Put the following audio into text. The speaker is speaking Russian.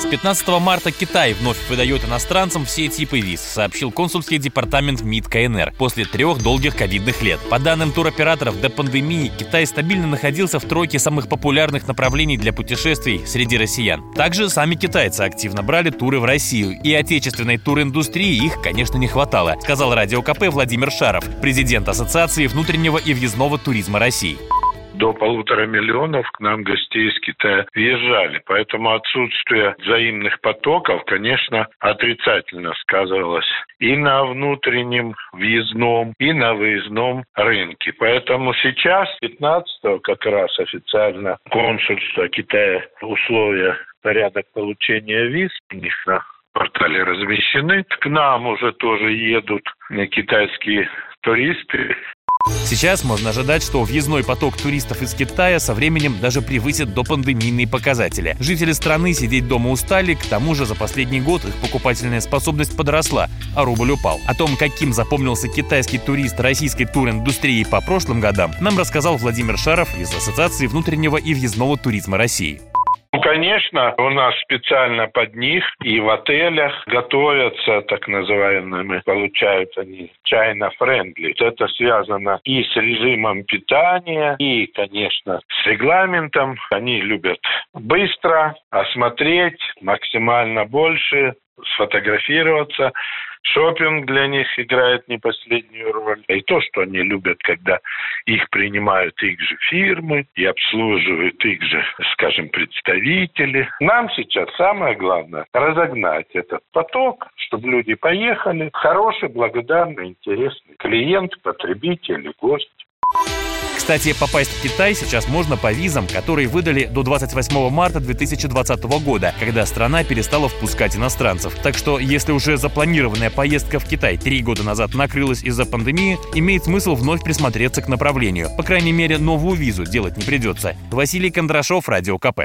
С 15 марта Китай вновь выдает иностранцам все типы виз, сообщил консульский департамент МИД КНР после трех долгих ковидных лет. По данным туроператоров, до пандемии Китай стабильно находился в тройке самых популярных направлений для путешествий среди россиян. Также сами китайцы активно брали туры в Россию, и отечественной туриндустрии их, конечно, не хватало, сказал радио КП Владимир Шаров, президент Ассоциации внутреннего и въездного туризма России до полутора миллионов к нам гостей из Китая въезжали. Поэтому отсутствие взаимных потоков, конечно, отрицательно сказывалось и на внутреннем въездном, и на выездном рынке. Поэтому сейчас, 15 как раз официально консульство Китая условия порядок получения виз у них на портале размещены. К нам уже тоже едут китайские туристы Сейчас можно ожидать, что въездной поток туристов из Китая со временем даже превысит допандемийные показатели. Жители страны сидеть дома устали, к тому же за последний год их покупательная способность подросла, а рубль упал. О том, каким запомнился китайский турист российской туриндустрии по прошлым годам, нам рассказал Владимир Шаров из Ассоциации внутреннего и въездного туризма России. Конечно, у нас специально под них и в отелях готовятся так называемыми, получают они China Friendly. Это связано и с режимом питания, и, конечно, с регламентом. Они любят быстро осмотреть максимально больше, сфотографироваться. Шопинг для них играет не последнюю роль. И то, что они любят, когда их принимают их же фирмы и обслуживают их же, скажем, представители. Нам сейчас самое главное разогнать этот поток, чтобы люди поехали. Хороший, благодарный, интересный клиент, потребитель, гость. Кстати, попасть в Китай сейчас можно по визам, которые выдали до 28 марта 2020 года, когда страна перестала впускать иностранцев. Так что, если уже запланированная поездка в Китай три года назад накрылась из-за пандемии, имеет смысл вновь присмотреться к направлению. По крайней мере, новую визу делать не придется. Василий Кондрашов, Радио КП.